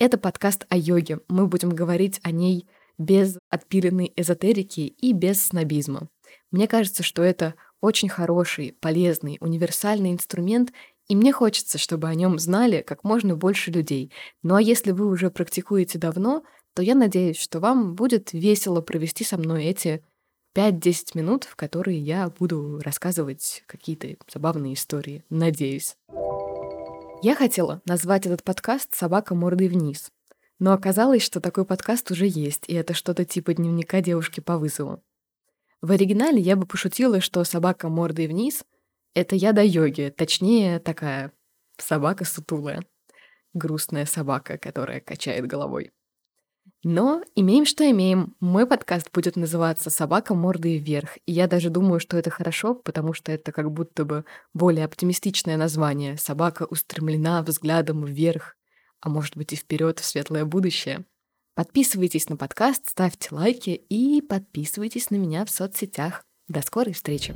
Это подкаст о йоге. Мы будем говорить о ней без отпиленной эзотерики и без снобизма. Мне кажется, что это очень хороший, полезный, универсальный инструмент, и мне хочется, чтобы о нем знали как можно больше людей. Ну а если вы уже практикуете давно, то я надеюсь, что вам будет весело провести со мной эти 5-10 минут, в которые я буду рассказывать какие-то забавные истории. Надеюсь. Я хотела назвать этот подкаст «Собака мордой вниз», но оказалось, что такой подкаст уже есть, и это что-то типа дневника девушки по вызову. В оригинале я бы пошутила, что собака мордой вниз — это я до йоги, точнее, такая собака сутулая, грустная собака, которая качает головой. Но имеем, что имеем. Мой подкаст будет называться «Собака мордой вверх». И я даже думаю, что это хорошо, потому что это как будто бы более оптимистичное название. Собака устремлена взглядом вверх, а может быть и вперед в светлое будущее. Подписывайтесь на подкаст, ставьте лайки и подписывайтесь на меня в соцсетях. До скорой встречи!